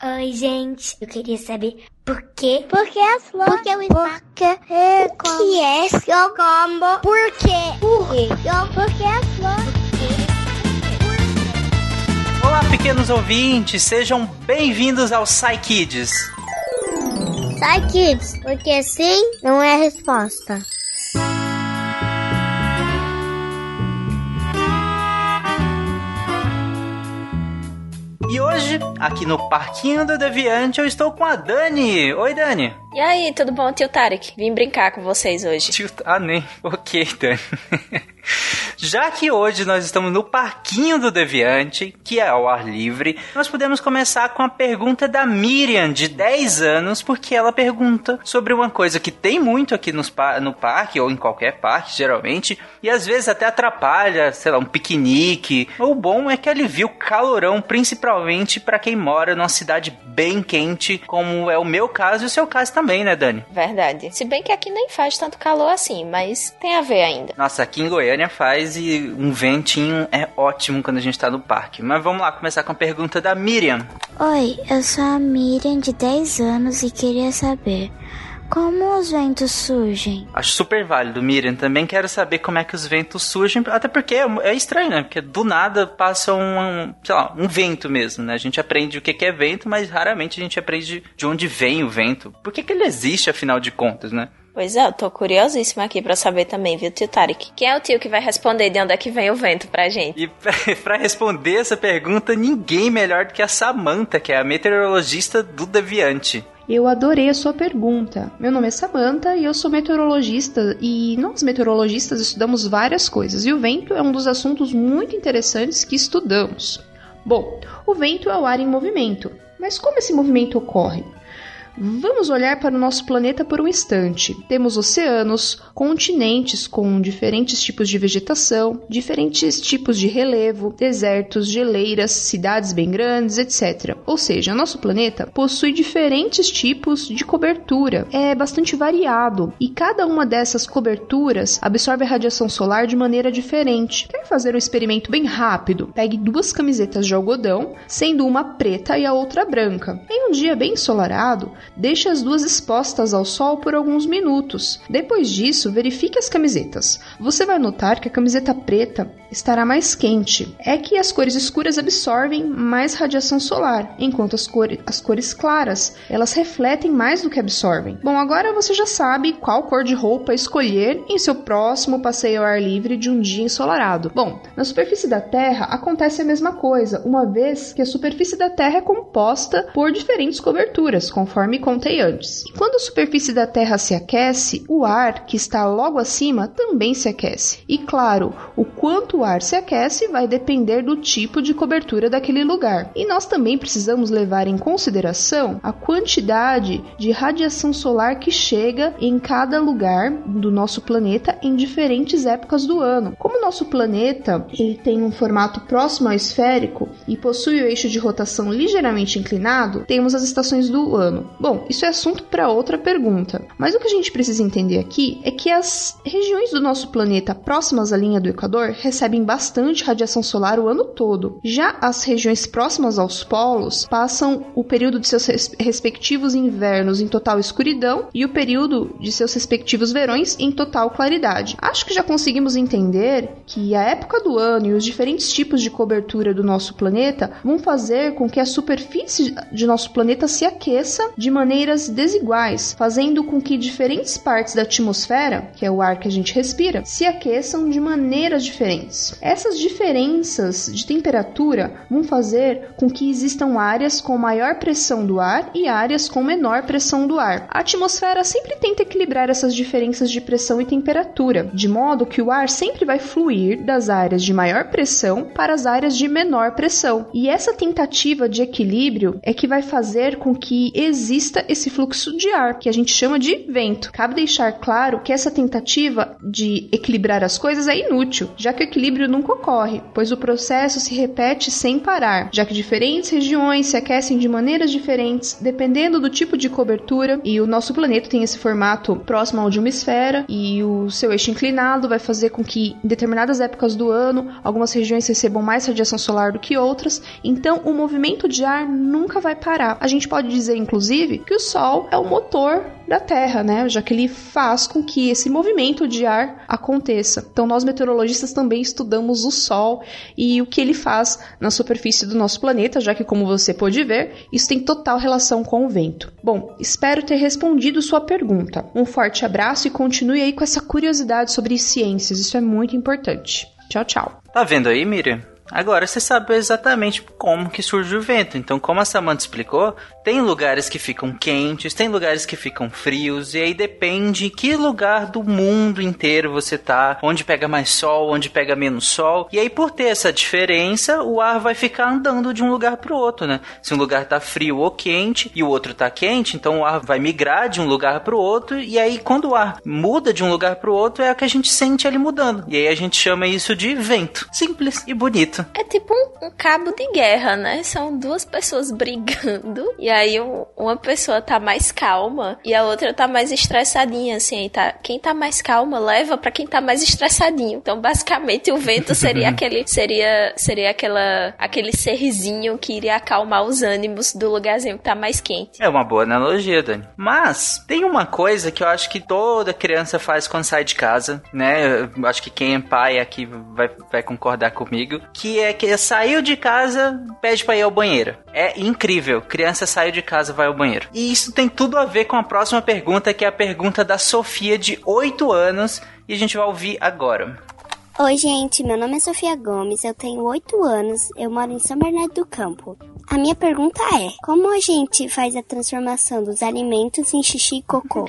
Oi, gente. Eu queria saber por quê? Por que as flores? Por que o espaço? Por que é como? que é seu combo? Por quê? Por quê? Por que as flores? Olá, pequenos ouvintes, sejam bem-vindos ao Psy Kids. Sai, kids, porque sim não é a resposta. E hoje, aqui no Parquinho do Deviante, eu estou com a Dani. Oi, Dani. E aí, tudo bom, tio Tarek? Vim brincar com vocês hoje. Tio... Ah, nem. Ok, Dani. Já que hoje nós estamos no Parquinho do Deviante, que é ao ar livre, nós podemos começar com a pergunta da Miriam, de 10 anos, porque ela pergunta sobre uma coisa que tem muito aqui nos no parque, ou em qualquer parque, geralmente, e às vezes até atrapalha, sei lá, um piquenique. O bom é que alivia o calorão, principalmente para quem mora numa cidade bem quente, como é o meu caso e o seu caso também, né, Dani? Verdade. Se bem que aqui nem faz tanto calor assim, mas tem a ver ainda. Nossa, aqui em Goiânia faz e um ventinho é ótimo quando a gente tá no parque. Mas vamos lá começar com a pergunta da Miriam. Oi, eu sou a Miriam de 10 anos e queria saber como os ventos surgem. Acho super válido, Miriam. Também quero saber como é que os ventos surgem, até porque é, é estranho, né? Porque do nada passa um, sei lá, um vento mesmo, né? A gente aprende o que é vento, mas raramente a gente aprende de onde vem o vento. Por que, que ele existe, afinal de contas, né? Pois é, eu tô curiosíssima aqui pra saber também, viu, tio Tarek? Quem é o tio que vai responder de onde é que vem o vento pra gente? E pra, pra responder essa pergunta, ninguém melhor do que a Samantha, que é a meteorologista do Deviante. Eu adorei a sua pergunta. Meu nome é Samantha e eu sou meteorologista e nós meteorologistas estudamos várias coisas e o vento é um dos assuntos muito interessantes que estudamos. Bom, o vento é o ar em movimento. Mas como esse movimento ocorre? Vamos olhar para o nosso planeta por um instante. Temos oceanos, continentes com diferentes tipos de vegetação, diferentes tipos de relevo, desertos, geleiras, cidades bem grandes, etc. Ou seja, nosso planeta possui diferentes tipos de cobertura. É bastante variado e cada uma dessas coberturas absorve a radiação solar de maneira diferente. Quer fazer um experimento bem rápido? Pegue duas camisetas de algodão, sendo uma preta e a outra branca. Em um dia bem ensolarado, Deixe as duas expostas ao sol por alguns minutos. Depois disso, verifique as camisetas. Você vai notar que a camiseta preta estará mais quente. É que as cores escuras absorvem mais radiação solar, enquanto as, cores, as cores claras elas refletem mais do que absorvem. Bom, agora você já sabe qual cor de roupa escolher em seu próximo passeio ao ar livre de um dia ensolarado. Bom, na superfície da Terra acontece a mesma coisa, uma vez que a superfície da Terra é composta por diferentes coberturas, conforme contei antes. Quando a superfície da Terra se aquece, o ar que está logo acima também se aquece. E claro, o quanto o ar se aquece vai depender do tipo de cobertura daquele lugar. E nós também precisamos levar em consideração a quantidade de radiação solar que chega em cada lugar do nosso planeta em diferentes épocas do ano. Como nosso planeta ele tem um formato próximo ao esférico e possui o eixo de rotação ligeiramente inclinado, temos as estações do ano. Bom, isso é assunto para outra pergunta. Mas o que a gente precisa entender aqui é que as regiões do nosso planeta próximas à linha do Equador recebem bastante radiação solar o ano todo. Já as regiões próximas aos polos passam o período de seus res respectivos invernos em total escuridão e o período de seus respectivos verões em total claridade. Acho que já conseguimos entender que a época do ano e os diferentes tipos de cobertura do nosso planeta vão fazer com que a superfície de nosso planeta se aqueça de maneiras desiguais, fazendo com que diferentes partes da atmosfera, que é o ar que a gente respira, se aqueçam de maneiras diferentes. Essas diferenças de temperatura vão fazer com que existam áreas com maior pressão do ar e áreas com menor pressão do ar. A atmosfera sempre tenta equilibrar essas diferenças de pressão e temperatura, de modo que o ar sempre vai fluir das áreas de maior pressão para as áreas de menor pressão. E essa tentativa de equilíbrio é que vai fazer com que exista exista esse fluxo de ar, que a gente chama de vento. Cabe deixar claro que essa tentativa de equilibrar as coisas é inútil, já que o equilíbrio nunca ocorre, pois o processo se repete sem parar, já que diferentes regiões se aquecem de maneiras diferentes, dependendo do tipo de cobertura, e o nosso planeta tem esse formato próximo ao de uma esfera, e o seu eixo inclinado vai fazer com que em determinadas épocas do ano algumas regiões recebam mais radiação solar do que outras, então o movimento de ar nunca vai parar. A gente pode dizer, inclusive, que o Sol é o motor da Terra, né? Já que ele faz com que esse movimento de ar aconteça. Então, nós meteorologistas também estudamos o Sol e o que ele faz na superfície do nosso planeta, já que, como você pode ver, isso tem total relação com o vento. Bom, espero ter respondido sua pergunta. Um forte abraço e continue aí com essa curiosidade sobre ciências, isso é muito importante. Tchau, tchau. Tá vendo aí, Miriam? Agora você sabe exatamente como que surge o vento. Então, como a Samantha explicou, tem lugares que ficam quentes, tem lugares que ficam frios, e aí depende que lugar do mundo inteiro você tá, onde pega mais sol, onde pega menos sol. E aí, por ter essa diferença, o ar vai ficar andando de um lugar para o outro, né? Se um lugar tá frio ou quente e o outro tá quente, então o ar vai migrar de um lugar para o outro, e aí quando o ar muda de um lugar para o outro, é o que a gente sente ele mudando. E aí a gente chama isso de vento. Simples e bonito. É tipo um, um, cabo de guerra, né? São duas pessoas brigando. E aí um, uma pessoa tá mais calma e a outra tá mais estressadinha, assim. Tá, quem tá mais calma leva para quem tá mais estressadinho. Então, basicamente, o vento seria aquele. Seria, seria aquela, aquele serzinho que iria acalmar os ânimos do lugarzinho que tá mais quente. É uma boa analogia, Dani. Mas tem uma coisa que eu acho que toda criança faz quando sai de casa, né? Eu acho que quem é pai aqui vai, vai concordar comigo. Que que é que saiu de casa, pede para ir ao banheiro. É incrível. Criança saiu de casa, vai ao banheiro. E isso tem tudo a ver com a próxima pergunta, que é a pergunta da Sofia, de 8 anos, e a gente vai ouvir agora. Oi, gente. Meu nome é Sofia Gomes, eu tenho 8 anos, eu moro em São Bernardo do Campo. A minha pergunta é: como a gente faz a transformação dos alimentos em xixi e cocô?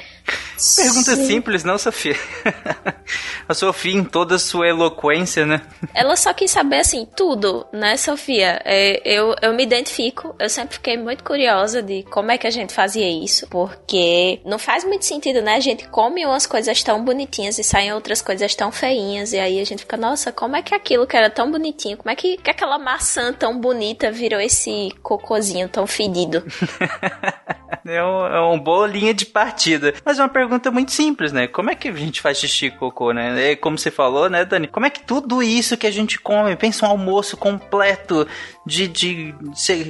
Pergunta Sim. simples, não, Sofia? a Sofia, em toda a sua eloquência, né? Ela só quis saber, assim, tudo, né, Sofia? É, eu, eu me identifico, eu sempre fiquei muito curiosa de como é que a gente fazia isso, porque não faz muito sentido, né? A gente come umas coisas tão bonitinhas e saem outras coisas tão feinhas, e aí a gente fica, nossa, como é que aquilo que era tão bonitinho, como é que, que aquela maçã tão bonita virou esse cocôzinho tão fedido. é, um, é uma boa linha de partida. Mas é uma pergunta muito simples, né? Como é que a gente faz xixi e cocô, né? É como você falou, né, Dani? Como é que tudo isso que a gente come, pensa um almoço completo de, de,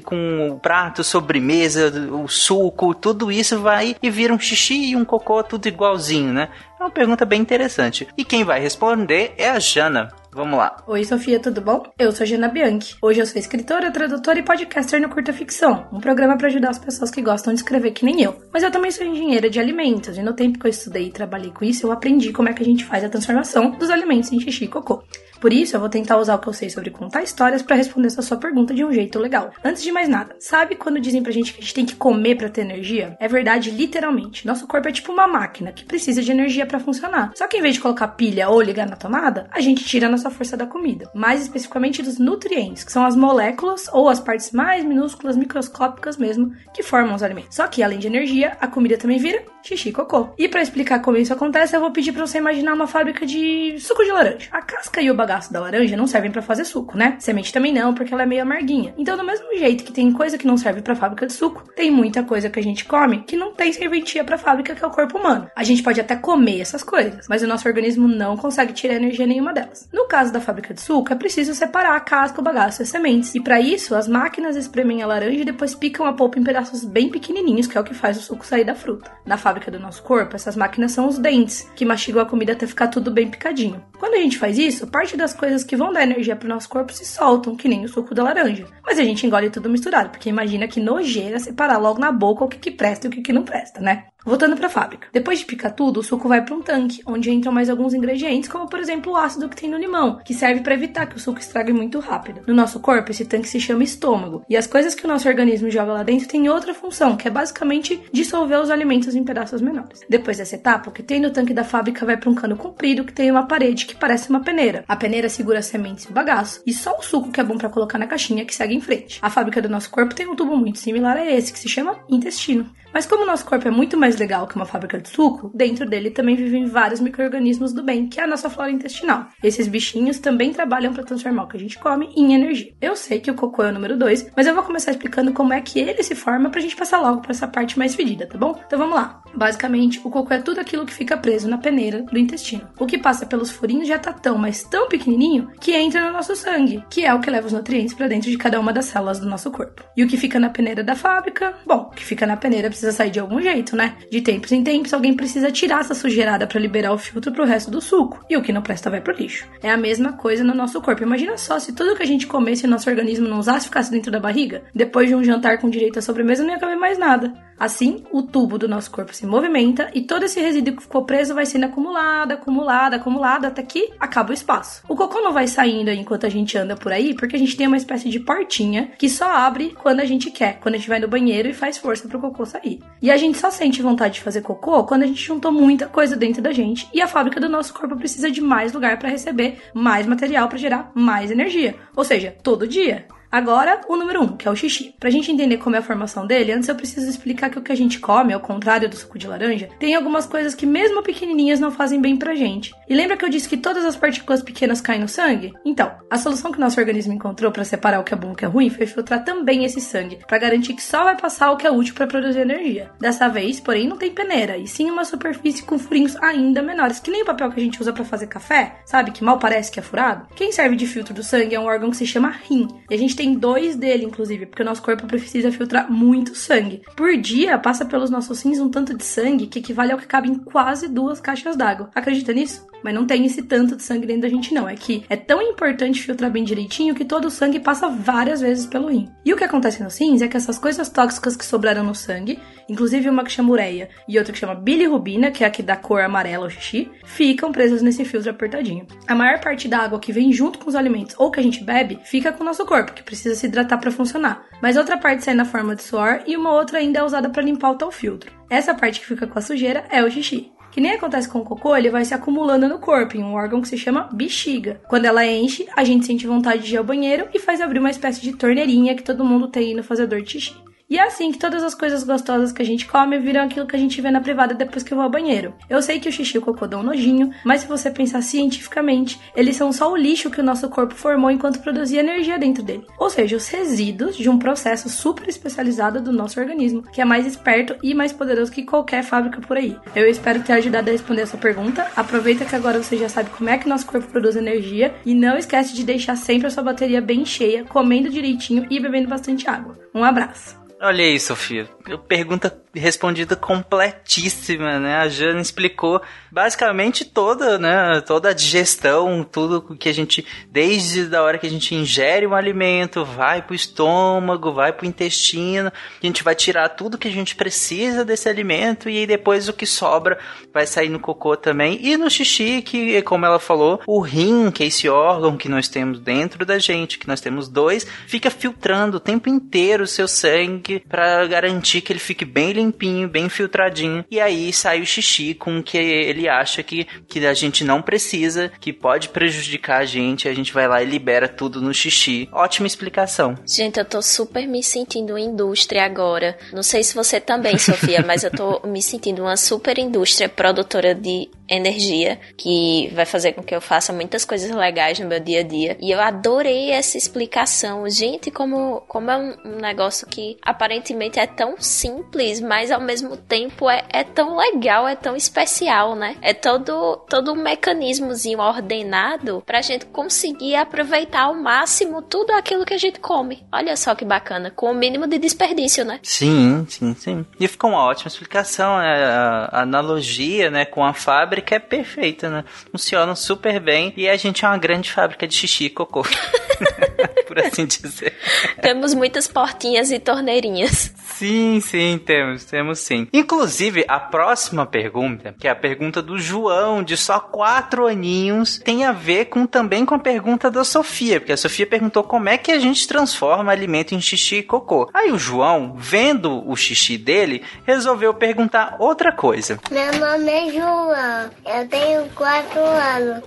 com o prato, sobremesa, o suco, tudo isso vai e vira um xixi e um cocô tudo igualzinho, né? É uma pergunta bem interessante. E quem vai responder é a Jana. Vamos lá. Oi, Sofia, tudo bom? Eu sou Jana Bianchi. Hoje eu sou escritora, tradutora e podcaster no Curta Ficção, um programa para ajudar as pessoas que gostam de escrever que nem eu. Mas eu também sou engenheira de alimentos e no tempo que eu estudei e trabalhei com isso, eu aprendi como é que a gente faz a transformação dos alimentos em xixi e cocô. Por isso, eu vou tentar usar o que eu sei sobre contar histórias para responder essa sua pergunta de um jeito legal. Antes de mais nada, sabe quando dizem pra gente que a gente tem que comer para ter energia? É verdade, literalmente. Nosso corpo é tipo uma máquina que precisa de energia para funcionar. Só que em vez de colocar pilha ou ligar na tomada, a gente tira nossa força da comida. Mais especificamente dos nutrientes, que são as moléculas ou as partes mais minúsculas, microscópicas mesmo, que formam os alimentos. Só que além de energia, a comida também vira xixi e cocô. E para explicar como isso acontece, eu vou pedir para você imaginar uma fábrica de suco de laranja. A casca e o bagaço da laranja não servem para fazer suco, né? Semente também não, porque ela é meio amarguinha. Então, do mesmo jeito que tem coisa que não serve para fábrica de suco, tem muita coisa que a gente come que não tem serventia para fábrica que é o corpo humano. A gente pode até comer essas coisas, mas o nosso organismo não consegue tirar energia nenhuma delas. No caso da fábrica de suco, é preciso separar a casca, o bagaço e as sementes. E para isso, as máquinas espremem a laranja e depois picam a polpa em pedaços bem pequenininhos, que é o que faz o suco sair da fruta. Na fábrica do nosso corpo, essas máquinas são os dentes, que mastigam a comida até ficar tudo bem picadinho. Quando a gente faz isso, parte das coisas que vão dar energia pro nosso corpo se soltam, que nem o suco da laranja. Mas a gente engole tudo misturado, porque imagina que nojeira separar logo na boca o que, que presta e o que, que não presta, né? Voltando para a fábrica. Depois de picar tudo, o suco vai para um tanque, onde entram mais alguns ingredientes, como por exemplo o ácido que tem no limão, que serve para evitar que o suco estrague muito rápido. No nosso corpo, esse tanque se chama estômago, e as coisas que o nosso organismo joga lá dentro têm outra função, que é basicamente dissolver os alimentos em pedaços menores. Depois dessa etapa, o que tem no tanque da fábrica vai para um cano comprido que tem uma parede que parece uma peneira. A peneira segura as sementes e o bagaço, e só o suco que é bom para colocar na caixinha que segue em frente. A fábrica do nosso corpo tem um tubo muito similar a esse, que se chama intestino. Mas como o nosso corpo é muito mais legal que uma fábrica de suco, dentro dele também vivem vários micro-organismos do bem, que é a nossa flora intestinal. Esses bichinhos também trabalham para transformar o que a gente come em energia. Eu sei que o cocô é o número 2, mas eu vou começar explicando como é que ele se forma pra gente passar logo para essa parte mais fedida, tá bom? Então vamos lá. Basicamente, o cocô é tudo aquilo que fica preso na peneira do intestino. O que passa pelos furinhos já tá tão, mas tão pequenininho que entra no nosso sangue, que é o que leva os nutrientes para dentro de cada uma das células do nosso corpo. E o que fica na peneira da fábrica? Bom, o que fica na peneira precisa sair de algum jeito, né? De tempos em tempos, alguém precisa tirar essa sujeirada para liberar o filtro pro resto do suco. E o que não presta vai pro lixo. É a mesma coisa no nosso corpo. Imagina só se tudo que a gente comesse e nosso organismo não usasse ficasse dentro da barriga. Depois de um jantar com direito à sobremesa, não ia caber mais nada. Assim, o tubo do nosso corpo se movimenta e todo esse resíduo que ficou preso vai sendo acumulado, acumulado, acumulado até que acaba o espaço. O cocô não vai saindo enquanto a gente anda por aí, porque a gente tem uma espécie de portinha que só abre quando a gente quer, quando a gente vai no banheiro e faz força pro cocô sair. E a gente só sente vontade de fazer cocô quando a gente juntou muita coisa dentro da gente e a fábrica do nosso corpo precisa de mais lugar para receber mais material para gerar mais energia. Ou seja, todo dia. Agora, o número 1, um, que é o xixi. Pra gente entender como é a formação dele, antes eu preciso explicar que o que a gente come, ao contrário do suco de laranja, tem algumas coisas que mesmo pequenininhas não fazem bem pra gente. E lembra que eu disse que todas as partículas pequenas caem no sangue? Então, a solução que nosso organismo encontrou para separar o que é bom e o que é ruim foi filtrar também esse sangue, para garantir que só vai passar o que é útil para produzir energia. Dessa vez, porém, não tem peneira, e sim uma superfície com furinhos ainda menores, que nem o papel que a gente usa para fazer café, sabe? Que mal parece que é furado. Quem serve de filtro do sangue é um órgão que se chama rim, e a gente tem dois dele, inclusive, porque o nosso corpo precisa filtrar muito sangue. Por dia, passa pelos nossos rins um tanto de sangue que equivale ao que cabe em quase duas caixas d'água. Acredita nisso? Mas não tem esse tanto de sangue dentro da gente, não. É que é tão importante filtrar bem direitinho que todo o sangue passa várias vezes pelo rim. E o que acontece nos rins é que essas coisas tóxicas que sobraram no sangue, inclusive uma que chama ureia e outra que chama bilirrubina, que é a que dá cor amarela ao xixi, ficam presas nesse filtro apertadinho. A maior parte da água que vem junto com os alimentos ou que a gente bebe fica com o nosso corpo, que precisa se hidratar para funcionar. Mas outra parte sai na forma de suor e uma outra ainda é usada para limpar o tal filtro. Essa parte que fica com a sujeira é o xixi. Que nem acontece com o cocô, ele vai se acumulando no corpo, em um órgão que se chama bexiga. Quando ela enche, a gente sente vontade de ir ao banheiro e faz abrir uma espécie de torneirinha que todo mundo tem no fazedor de xixi. E é assim que todas as coisas gostosas que a gente come viram aquilo que a gente vê na privada depois que eu vou ao banheiro. Eu sei que o xixi e o cocô dão nojinho, mas se você pensar cientificamente, eles são só o lixo que o nosso corpo formou enquanto produzia energia dentro dele. Ou seja, os resíduos de um processo super especializado do nosso organismo, que é mais esperto e mais poderoso que qualquer fábrica por aí. Eu espero ter ajudado a responder essa pergunta. Aproveita que agora você já sabe como é que nosso corpo produz energia e não esquece de deixar sempre a sua bateria bem cheia, comendo direitinho e bebendo bastante água. Um abraço! Olha aí, Sofia. Pergunta respondida completíssima, né? A Jana explicou basicamente toda, né? Toda a digestão, tudo que a gente, desde a hora que a gente ingere um alimento, vai pro estômago, vai pro intestino, a gente vai tirar tudo que a gente precisa desse alimento e depois o que sobra vai sair no cocô também e no xixi, que como ela falou, o rim, que é esse órgão que nós temos dentro da gente, que nós temos dois, fica filtrando o tempo inteiro o seu sangue para garantir que ele fique bem limpinho, bem filtradinho. E aí sai o xixi com o que ele acha que, que a gente não precisa, que pode prejudicar a gente. A gente vai lá e libera tudo no xixi. Ótima explicação. Gente, eu tô super me sentindo indústria agora. Não sei se você também, Sofia, mas eu tô me sentindo uma super indústria produtora de energia que vai fazer com que eu faça muitas coisas legais no meu dia a dia. E eu adorei essa explicação. Gente, como, como é um, negócio que aparentemente é tão simples, mas ao mesmo tempo é, é tão legal, é tão especial, né? É todo, todo um mecanismozinho ordenado pra gente conseguir aproveitar ao máximo tudo aquilo que a gente come. Olha só que bacana, com o mínimo de desperdício, né? Sim, sim, sim. E ficou uma ótima explicação, né? A analogia, né, com a fábrica é perfeita, né? Funciona super bem e a gente é uma grande fábrica de xixi e cocô. Por assim dizer. Temos muitas portinhas e torneirinhas. Sim, sim, temos, temos sim. Inclusive, a próxima pergunta, que é a pergunta do João, de só quatro aninhos, tem a ver com também com a pergunta da Sofia, porque a Sofia perguntou como é que a gente transforma alimento em xixi e cocô. Aí o João, vendo o xixi dele, resolveu perguntar outra coisa. Meu nome é João, eu tenho quatro anos,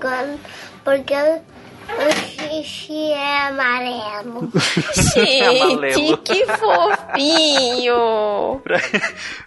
porque o xixi é amarelo. Gente, que fofinho! pra,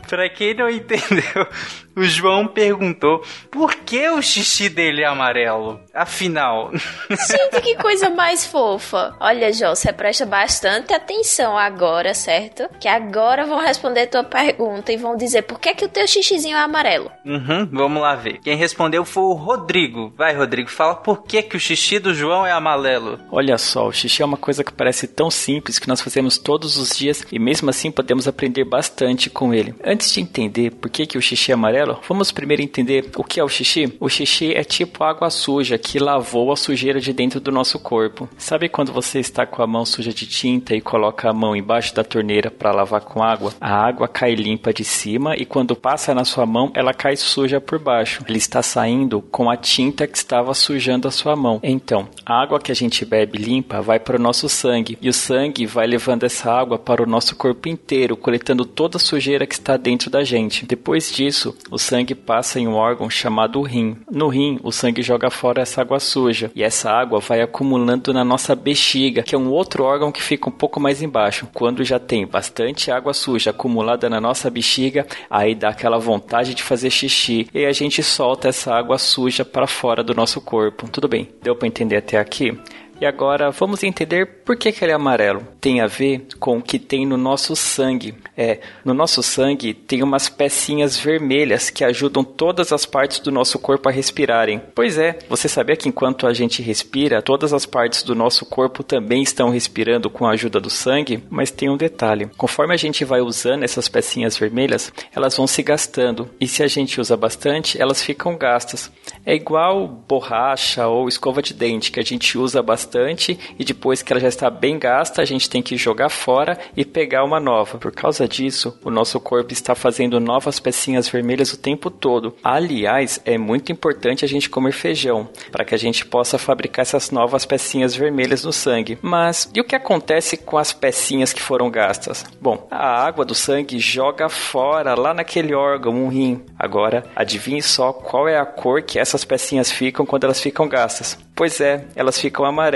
Pra quem não entendeu, o João perguntou por que o xixi dele é amarelo. Afinal. Gente, que coisa mais fofa. Olha, João, você presta bastante atenção agora, certo? Que agora vão responder tua pergunta e vão dizer por que, que o teu xixizinho é amarelo. Uhum, vamos lá ver. Quem respondeu foi o Rodrigo. Vai, Rodrigo, fala por que, que o xixi do João é amarelo. Olha só, o xixi é uma coisa que parece tão simples que nós fazemos todos os dias e mesmo assim podemos aprender bastante com ele. Antes de entender por que, que o xixi é amarelo, vamos primeiro entender o que é o xixi. O xixi é tipo água suja que lavou a sujeira de dentro do nosso corpo. Sabe quando você está com a mão suja de tinta e coloca a mão embaixo da torneira para lavar com água? A água cai limpa de cima e quando passa na sua mão, ela cai suja por baixo. Ele está saindo com a tinta que estava sujando a sua mão. Então, a água que a gente bebe limpa vai para o nosso sangue e o sangue vai levando essa água para o nosso corpo inteiro, coletando toda a sujeira que está dentro da gente. Depois disso, o sangue passa em um órgão chamado rim. No rim, o sangue joga fora essa água suja e essa água vai acumulando na nossa bexiga, que é um outro órgão que fica um pouco mais embaixo. Quando já tem bastante água suja acumulada na nossa bexiga, aí dá aquela vontade de fazer xixi e a gente solta essa água suja para fora do nosso corpo. Tudo bem? Deu para entender até aqui? E agora vamos entender por que, que ele é amarelo. Tem a ver com o que tem no nosso sangue. É, no nosso sangue tem umas pecinhas vermelhas que ajudam todas as partes do nosso corpo a respirarem. Pois é, você sabia que enquanto a gente respira, todas as partes do nosso corpo também estão respirando com a ajuda do sangue? Mas tem um detalhe: conforme a gente vai usando essas pecinhas vermelhas, elas vão se gastando. E se a gente usa bastante, elas ficam gastas. É igual borracha ou escova de dente que a gente usa bastante bastante e depois que ela já está bem gasta, a gente tem que jogar fora e pegar uma nova. Por causa disso, o nosso corpo está fazendo novas pecinhas vermelhas o tempo todo. Aliás, é muito importante a gente comer feijão para que a gente possa fabricar essas novas pecinhas vermelhas no sangue. Mas e o que acontece com as pecinhas que foram gastas? Bom, a água do sangue joga fora lá naquele órgão, um rim. Agora, adivinhe só qual é a cor que essas pecinhas ficam quando elas ficam gastas. Pois é, elas ficam amarelas.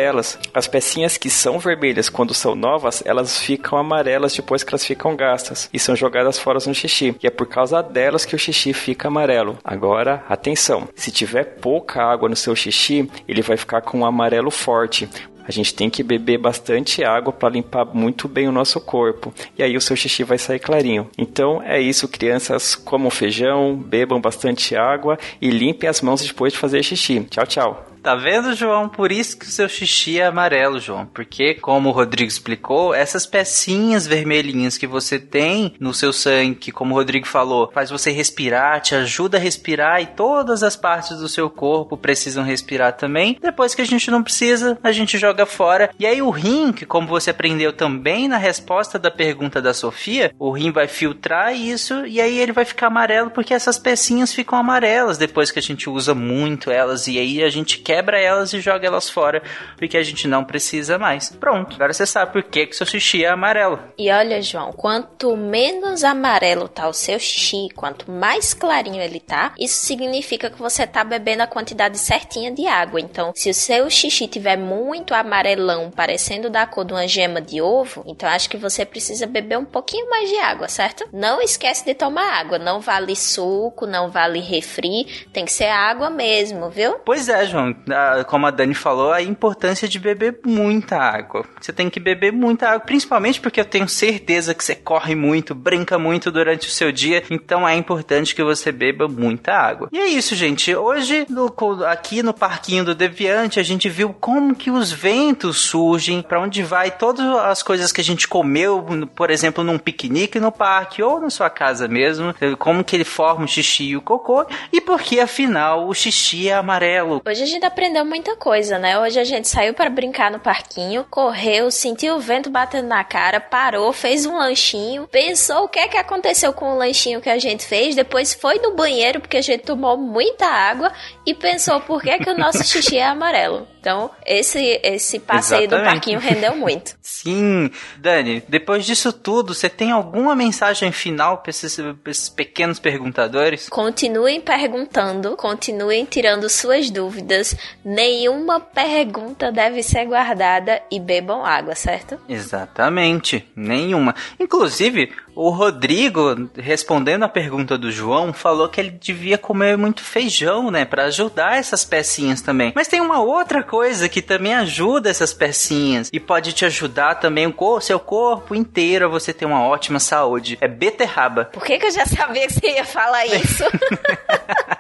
As pecinhas que são vermelhas quando são novas, elas ficam amarelas depois que elas ficam gastas e são jogadas fora no xixi. E é por causa delas que o xixi fica amarelo. Agora, atenção: se tiver pouca água no seu xixi, ele vai ficar com um amarelo forte. A gente tem que beber bastante água para limpar muito bem o nosso corpo. E aí o seu xixi vai sair clarinho. Então é isso, crianças. Comam feijão, bebam bastante água e limpem as mãos depois de fazer xixi. Tchau, tchau. Tá vendo, João? Por isso que o seu xixi é amarelo, João. Porque, como o Rodrigo explicou, essas pecinhas vermelhinhas que você tem no seu sangue, como o Rodrigo falou, faz você respirar, te ajuda a respirar e todas as partes do seu corpo precisam respirar também. Depois que a gente não precisa, a gente joga fora. E aí o rim, que como você aprendeu também na resposta da pergunta da Sofia, o rim vai filtrar isso e aí ele vai ficar amarelo porque essas pecinhas ficam amarelas depois que a gente usa muito elas e aí a gente quebra elas e joga elas fora, porque a gente não precisa mais. Pronto, agora você sabe por que, que seu xixi é amarelo. E olha, João, quanto menos amarelo tá o seu xixi, quanto mais clarinho ele tá, isso significa que você tá bebendo a quantidade certinha de água. Então, se o seu xixi tiver muito amarelão, parecendo da cor de uma gema de ovo, então acho que você precisa beber um pouquinho mais de água, certo? Não esquece de tomar água, não vale suco, não vale refri, tem que ser água mesmo, viu? Pois é, João como a Dani falou, a importância de beber muita água. Você tem que beber muita água, principalmente porque eu tenho certeza que você corre muito, brinca muito durante o seu dia, então é importante que você beba muita água. E é isso, gente. Hoje, no, aqui no Parquinho do Deviante, a gente viu como que os ventos surgem, para onde vai todas as coisas que a gente comeu, por exemplo, num piquenique no parque ou na sua casa mesmo, como que ele forma o xixi e o cocô, e porque afinal o xixi é amarelo. Hoje a gente aprendeu muita coisa, né? Hoje a gente saiu para brincar no parquinho, correu, sentiu o vento batendo na cara, parou, fez um lanchinho, pensou o que é que aconteceu com o lanchinho que a gente fez, depois foi no banheiro porque a gente tomou muita água e pensou por que é que o nosso xixi é amarelo. Então, esse esse passeio Exatamente. do parquinho rendeu muito. Sim, Dani, depois disso tudo, você tem alguma mensagem final para esses, esses pequenos perguntadores? Continuem perguntando, continuem tirando suas dúvidas, nenhuma pergunta deve ser guardada e bebam água, certo? Exatamente, nenhuma. Inclusive, O Rodrigo, respondendo a pergunta do João, falou que ele devia comer muito feijão, né, para ajudar essas pecinhas também. Mas tem uma outra coisa que também ajuda essas pecinhas e pode te ajudar também o seu corpo inteiro a você ter uma ótima saúde. É beterraba. Por que, que eu já sabia que você ia falar isso?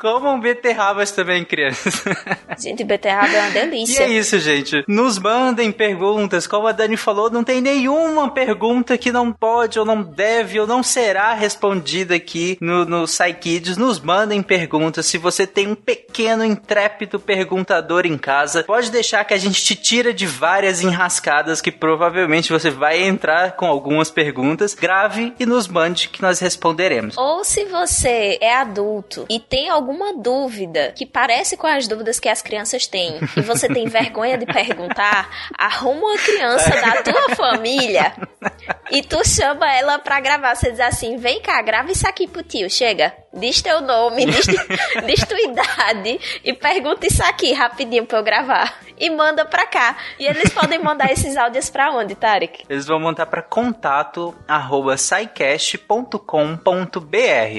Comam beterrabas também, crianças. Gente, beterraba é uma delícia. E é isso, gente. Nos mandem perguntas. Como a Dani falou, não tem nenhuma pergunta que não pode, ou não deve, ou não será respondida aqui no, no Psykids. Nos mandem perguntas. Se você tem um pequeno, intrépido perguntador em casa, pode deixar que a gente te tira de várias enrascadas que provavelmente você vai entrar com algumas perguntas. Grave e nos mande que nós responderemos. Ou se você é adulto e tem alguma dúvida que parece com as dúvidas que as crianças têm e você tem vergonha de perguntar, arruma uma criança da tua família e tu chama ela pra gravar. Você diz assim: vem cá, grava isso aqui pro tio, chega. Diz teu nome, diz, diz tua idade e pergunta isso aqui rapidinho pra eu gravar. E manda pra cá. E eles podem mandar esses áudios pra onde, Tarek? Eles vão mandar pra contato arroba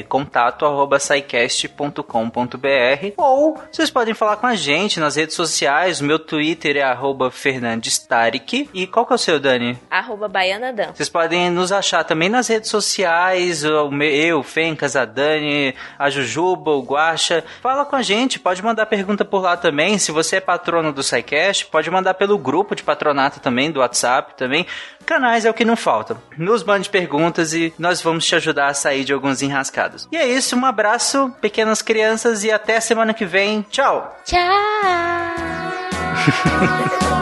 Contato arroba ou vocês podem falar com a gente nas redes sociais. Meu Twitter é arroba Fernandes Tarek. E qual que é o seu, Dani? Arroba Baianadam. Vocês podem nos achar também nas redes sociais. Eu, Fencas, a Dani, a Jujuba, o Guacha. Fala com a gente, pode mandar pergunta por lá também. Se você é patrono do SciCast, pode mandar pelo grupo de patronato também, do WhatsApp também. Canais é o que não falta. Nos mande perguntas e nós vamos te ajudar a sair de alguns enrascados. E é isso, um abraço, pequenas crianças, e até semana que vem. Tchau! Tchau!